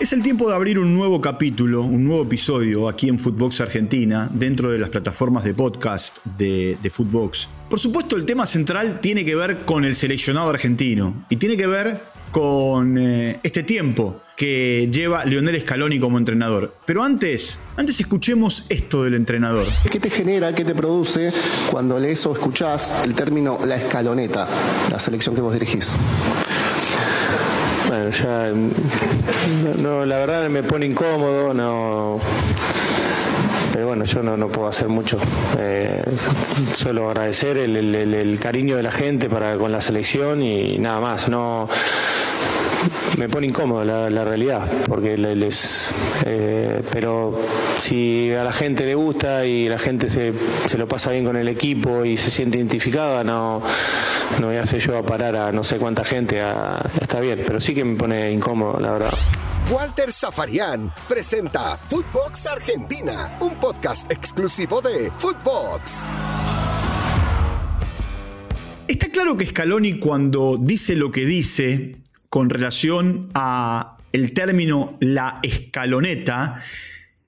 Es el tiempo de abrir un nuevo capítulo, un nuevo episodio aquí en Footbox Argentina, dentro de las plataformas de podcast de, de Footbox. Por supuesto, el tema central tiene que ver con el seleccionado argentino y tiene que ver con eh, este tiempo que lleva Lionel Scaloni como entrenador. Pero antes, antes escuchemos esto del entrenador. ¿Qué te genera, qué te produce cuando lees o escuchás el término la escaloneta, la selección que vos dirigís? Bueno, ya no, la verdad me pone incómodo, no pero bueno, yo no, puedo hacer mucho. Eh, solo agradecer el, cariño de la gente para con la selección y nada más. No me pone incómodo la, realidad, porque les, eh, pero si a la gente le gusta y la gente se, se, lo pasa bien con el equipo y se siente identificada, no, no voy a hacer yo a parar a no sé cuánta gente, está bien, pero sí que me pone incómodo, la verdad. Walter Zafarian presenta Footbox Argentina, un podcast exclusivo de Footbox. Está claro que Scaloni cuando dice lo que dice con relación a el término la escaloneta,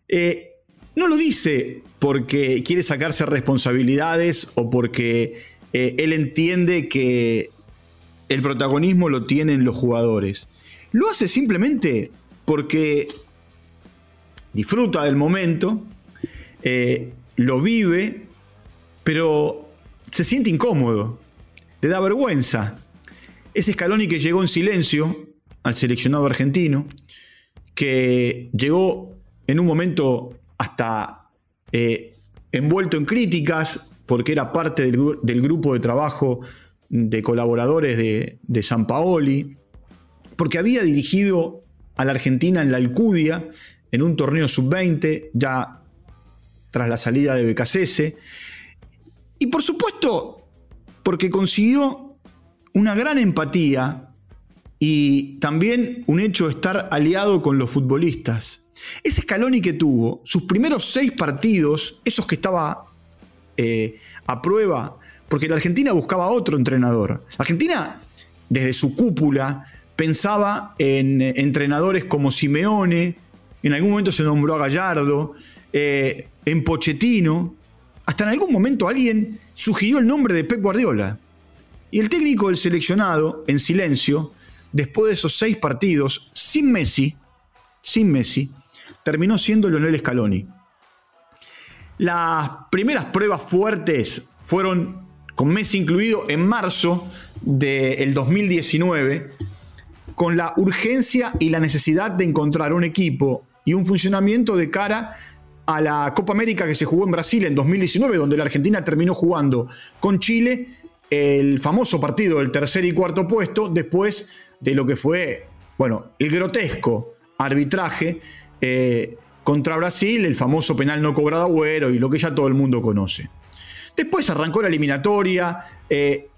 eh, no lo dice porque quiere sacarse responsabilidades o porque eh, él entiende que el protagonismo lo tienen los jugadores. Lo hace simplemente porque disfruta del momento, eh, lo vive, pero se siente incómodo, le da vergüenza. Ese Scaloni que llegó en silencio al seleccionado argentino, que llegó en un momento hasta eh, envuelto en críticas, porque era parte del, grupo de trabajo de colaboradores de, de San Paoli, porque había dirigido a la Argentina en la Alcudia, en un torneo sub-20, ya tras la salida de Becasese. Y por supuesto, porque consiguió una gran empatía y también un hecho de estar aliado con los futbolistas. Ese Scaloni que tuvo, sus primeros seis partidos, esos que estaba eh, a prueba, porque la Argentina buscaba otro entrenador. La Argentina, desde su cúpula, pensaba en eh, entrenadores como Simeone, en algún momento se nombró a Gallardo, eh, en Pochettino, hasta en algún momento alguien sugirió el nombre de Pep Guardiola. Y el técnico del seleccionado, en silencio, después de esos seis partidos, sin Messi, sin Messi, terminó siendo Lionel Scaloni. Las primeras pruebas fuertes fueron, con Messi incluido, en marzo del 2019, con la urgencia y la necesidad de encontrar un equipo y un funcionamiento de cara a la Copa América que se jugó en Brasil en 2019, donde la Argentina terminó jugando con Chile el famoso partido del tercer y cuarto puesto después de lo que fue, bueno, el grotesco arbitraje eh, contra Brasil, el famoso penal no cobrado Agüero y lo que ya todo el mundo conoce. Después arrancó la eliminatoria, eh,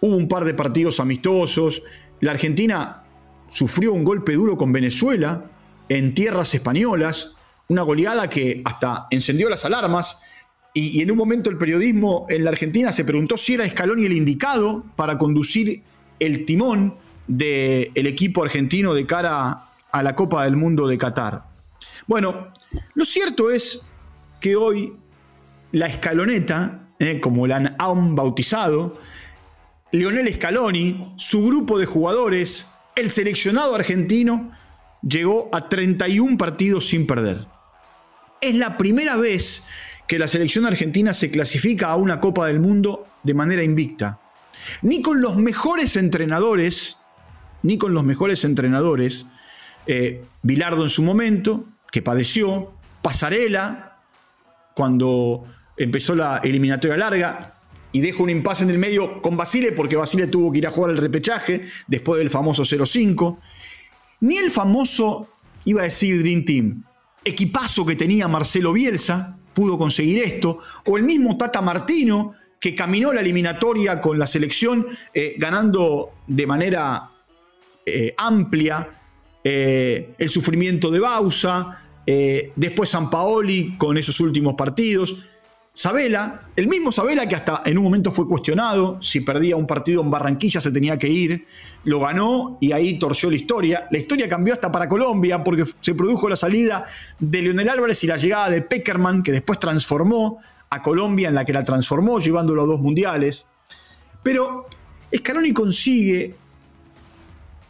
hubo un par de partidos amistosos, la Argentina sufrió un golpe duro con Venezuela en tierras españolas, una goleada que hasta encendió las alarmas y, en un momento el periodismo en la Argentina se preguntó si era Scaloni el indicado para conducir el timón del equipo argentino de cara a la Copa del Mundo de Qatar. Bueno, lo cierto es que hoy la escaloneta, eh, como la han bautizado, Lionel Scaloni, su grupo de jugadores, el seleccionado argentino, llegó a 31 partidos sin perder. Es la primera vez que la selección argentina se clasifica a una Copa del Mundo de manera invicta. Ni con los mejores entrenadores, ni con los mejores entrenadores, eh, Bilardo en su momento, que padeció, Pasarela, cuando empezó la eliminatoria larga, y deja un impasse en el medio con Basile, porque Basile tuvo que ir a jugar el repechaje después del famoso 0-5. Ni el famoso, iba a decir Dream Team, equipazo que tenía Marcelo Bielsa, pudo conseguir esto, o el mismo Tata Martino, que caminó la eliminatoria con la selección eh, ganando de manera eh, amplia eh, el sufrimiento de Bausa, después San Paoli con esos últimos partidos. Sabela, el mismo Sabela que hasta en un momento fue cuestionado, si perdía un partido en Barranquilla se tenía que ir, lo ganó y ahí torció la historia. La historia cambió hasta para Colombia porque se produjo la salida de Leonel Álvarez y la llegada de Peckerman, que después transformó a Colombia en la que la transformó, llevándolo a dos mundiales. Pero Scaloni consigue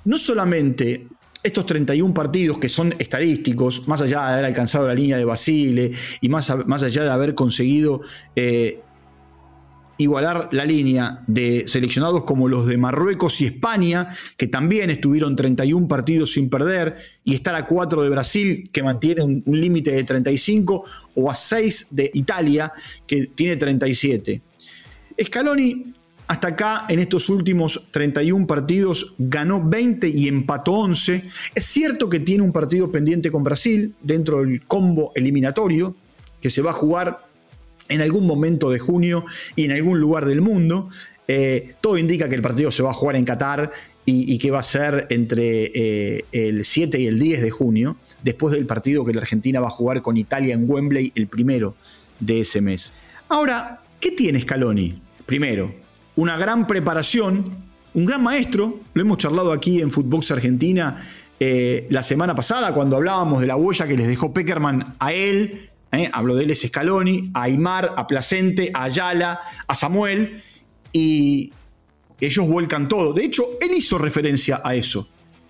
no solamente estos 31 partidos que son estadísticos, más allá de haber alcanzado la línea de Basile y más, más allá de haber conseguido eh, igualar la línea de seleccionados como los de Marruecos y España, que también estuvieron 31 partidos sin perder, y estar a 4 de Brasil, que mantiene un, un límite de 35, o a 6 de Italia, que tiene 37. Scaloni hasta acá, en estos últimos 31 partidos, ganó 20 y empató 11. Es cierto que tiene un partido pendiente con Brasil dentro del combo eliminatorio, que se va a jugar en algún momento de junio y en algún lugar del mundo. Eh, todo indica que el partido se va a jugar en Qatar y, que va a ser entre eh, el 7 y el 10 de junio, después del partido que la Argentina va a jugar con Italia en Wembley el primero de ese mes. Ahora, ¿qué tiene Scaloni? Primero, una gran preparación, un gran maestro, lo hemos charlado aquí en Footbox Argentina eh, la semana pasada cuando hablábamos de la huella que les dejó Peckerman a él, eh, hablo de él es Scaloni, a Aymar, a Placente, a Ayala, a Samuel, y ellos vuelcan todo. De hecho, él hizo referencia a eso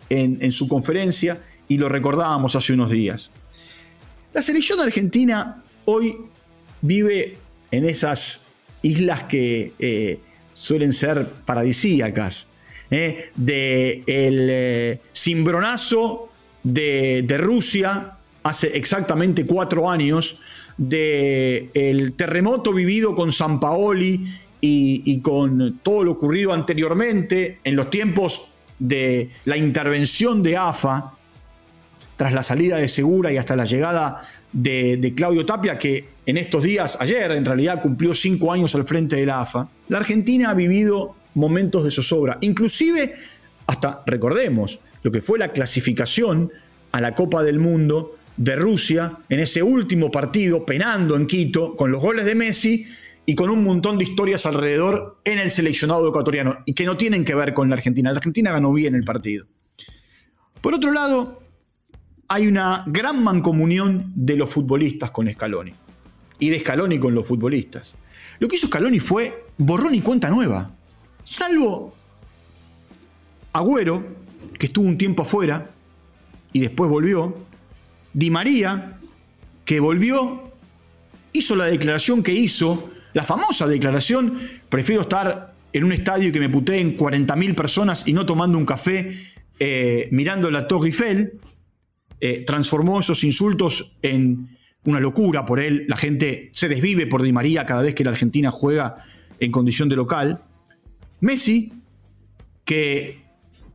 en, en su conferencia y lo recordábamos hace unos días. La selección argentina hoy vive en esas islas que eh, suelen ser paradisíacas. ¿eh? De el eh, cimbronazo de, Rusia hace exactamente cuatro años, de el terremoto vivido con San Paoli y, y, con todo lo ocurrido anteriormente en los tiempos de la intervención de AFA, tras la salida de Segura y hasta la llegada de, Claudio Tapia, que en estos días, ayer en realidad, cumplió cinco años al frente de la AFA, la Argentina ha vivido momentos de zozobra. Inclusive, hasta recordemos, lo que fue la clasificación a la Copa del Mundo de Rusia en ese último partido, penando en Quito, con los goles de Messi y con un montón de historias alrededor en el seleccionado ecuatoriano, y que no tienen que ver con la Argentina. La Argentina ganó bien el partido. Por otro lado, hay una gran mancomunión de los futbolistas con Scaloni y de Scaloni con los futbolistas. Lo que hizo Scaloni fue borrón y cuenta nueva. Salvo Agüero, que estuvo un tiempo afuera y después volvió. Di María, que volvió, hizo la declaración que hizo, la famosa declaración, prefiero estar en un estadio que me puteen 40.000 personas y no tomando un café eh, mirando la Torre Eiffel. Eh, transformó esos insultos en una locura por él. La gente se desvive por Di María cada vez que la Argentina juega en condición de local. Messi, que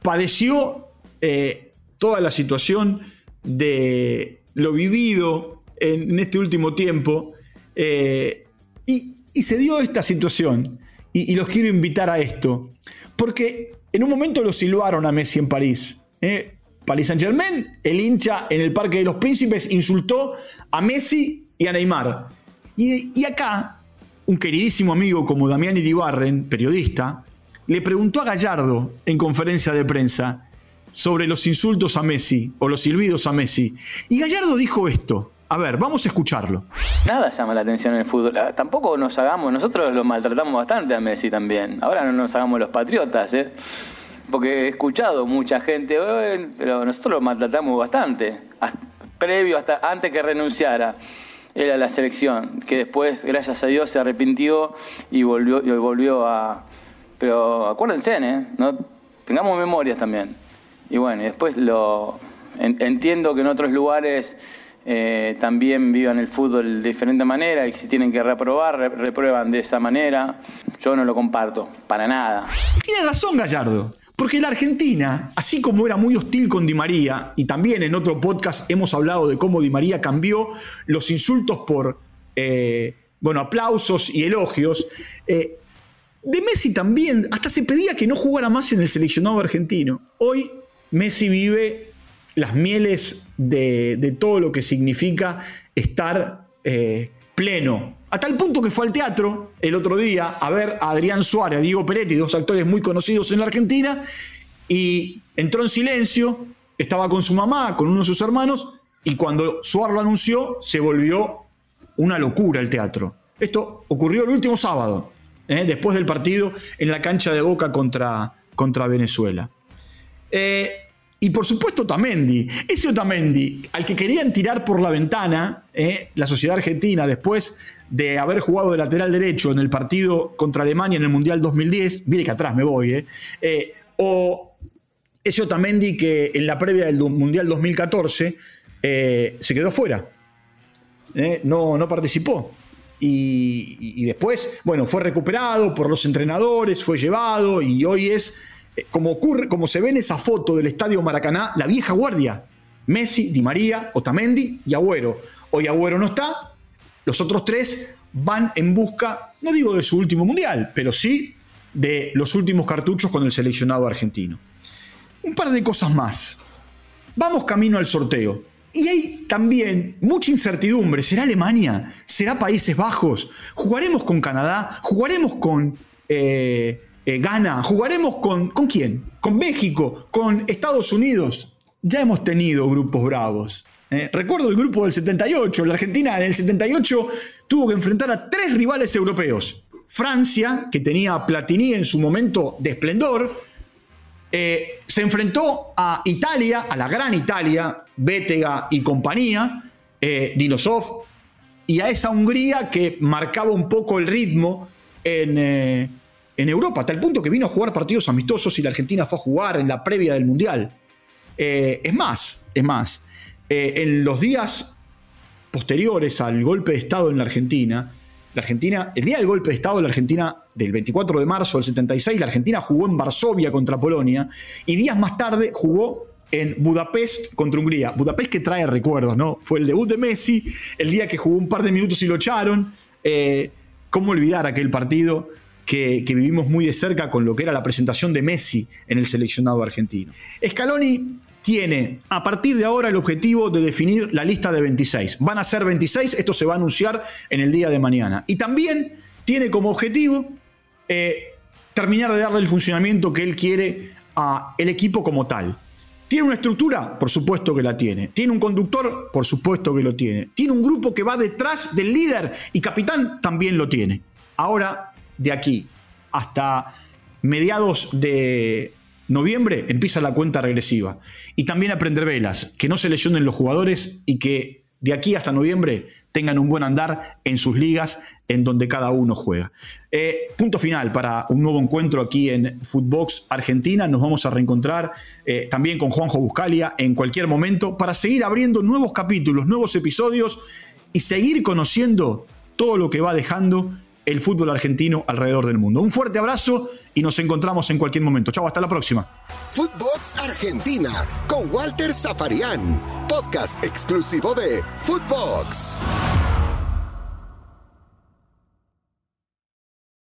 padeció eh, toda la situación de lo vivido en, este último tiempo eh, y, se dio esta situación. Y, los quiero invitar a esto, porque en un momento lo silbaron a Messi en París. Paris Saint Germain, el hincha en el Parque de los Príncipes insultó a Messi y a Neymar. Y, acá, un queridísimo amigo como Damián Iribarren, periodista, le preguntó a Gallardo en conferencia de prensa sobre los insultos a Messi o los silbidos a Messi. Y Gallardo dijo esto. A ver, vamos a escucharlo. Nada llama la atención en el fútbol. Ah, tampoco nos hagamos, nosotros lo maltratamos bastante a Messi también. Ahora no nos hagamos los patriotas, ¿eh? Porque he escuchado mucha gente, pero nosotros lo maltratamos bastante, previo hasta antes que renunciara él a la selección, que después, gracias a Dios, se arrepintió y volvió, y volvió a... Pero acuérdense, ¿eh? ¿no? tengamos memorias también. Y bueno, después lo entiendo que en otros lugares eh, también vivan el fútbol de diferente manera y si tienen que reprobar, reprueban de esa manera. Yo no lo comparto, para nada. Tiene razón Gallardo. Porque la Argentina, así como era muy hostil con Di María, y también en otro podcast hemos hablado de cómo Di María cambió los insultos por eh, bueno, aplausos y elogios, eh, de Messi también, hasta se pedía que no jugara más en el seleccionado argentino. Hoy Messi vive las mieles de, todo lo que significa estar eh, pleno A tal punto que fue al teatro el otro día a ver a Adrián Suárez, a Diego Peretti, dos actores muy conocidos en la Argentina, y entró en silencio, estaba con su mamá, con uno de sus hermanos, y cuando Suárez lo anunció, se volvió una locura el teatro. Esto ocurrió el último sábado, ¿eh? después del partido en la cancha de Boca contra, contra Venezuela. Eh, y por supuesto Otamendi, ese Otamendi al que querían tirar por la ventana ¿eh? la sociedad argentina después de haber jugado de lateral derecho en el partido contra Alemania en el Mundial 2010, mire que atrás me voy, o ese Otamendi que en la previa del Mundial 2014 se quedó fuera, no, no participó. Y, después, bueno, fue recuperado por los entrenadores, fue llevado y hoy es, eh, como ocurre, como se ve en esa foto del Estadio Maracaná, la vieja guardia. Messi, Di María, Otamendi y Agüero. Hoy Agüero no está, los otros tres van en busca, no digo de su último mundial, pero sí de los últimos cartuchos con el seleccionado argentino. Un par de cosas más. Vamos camino al sorteo. Y hay también mucha incertidumbre. ¿Será Alemania? ¿Será Países Bajos? ¿Jugaremos con Canadá? ¿Jugaremos con eh, eh, Ghana? ¿Jugaremos con, con quién? ¿Con México? ¿Con Estados Unidos? Ya hemos tenido grupos bravos. ¿eh? recuerdo el grupo del 78. La Argentina en el 78 tuvo que enfrentar a tres rivales europeos. Francia, que tenía a Platini en su momento de esplendor, eh, se enfrentó a Italia, a la gran Italia, Bétega y compañía, eh, Dinosov, y a esa Hungría que marcaba un poco el ritmo en, en, Europa, hasta el punto que vino a jugar partidos amistosos y la Argentina fue a jugar en la previa del Mundial. es más, es más, en los días posteriores al golpe de Estado en la Argentina, la Argentina, el día del golpe de Estado, la Argentina, del 24 de marzo del 76, la Argentina jugó en Varsovia contra Polonia y días más tarde jugó en Budapest contra Hungría. Budapest que trae recuerdos, ¿no? Fue el debut de Messi, el día que jugó un par de minutos y lo echaron. Eh, ¿Cómo olvidar aquel partido que, vivimos muy de cerca con lo que era la presentación de Messi en el seleccionado argentino? Scaloni tiene a partir de ahora el objetivo de definir la lista de 26. Van a ser 26, esto se va a anunciar en el día de mañana. Y también tiene como objetivo eh, terminar de darle el funcionamiento que él quiere al equipo como tal. ¿Tiene una estructura? Por supuesto que la tiene. ¿Tiene un conductor? Por supuesto que lo tiene. ¿Tiene un grupo que va detrás del líder y capitán? También lo tiene. Ahora, de aquí hasta mediados de, noviembre empieza la cuenta regresiva. Y también aprender velas, que no se lesionen los jugadores y que de aquí hasta noviembre tengan un buen andar en sus ligas en donde cada uno juega. Eh, punto final para un nuevo encuentro aquí en Footbox Argentina. Nos vamos a reencontrar eh, también con Juanjo Buscalia en cualquier momento para seguir abriendo nuevos capítulos, nuevos episodios y seguir conociendo todo lo que va dejando el fútbol argentino alrededor del mundo. Un fuerte abrazo y nos encontramos en cualquier momento. Chao, hasta la próxima. Footbox Argentina con Walter Zafarian, podcast exclusivo de Footbox.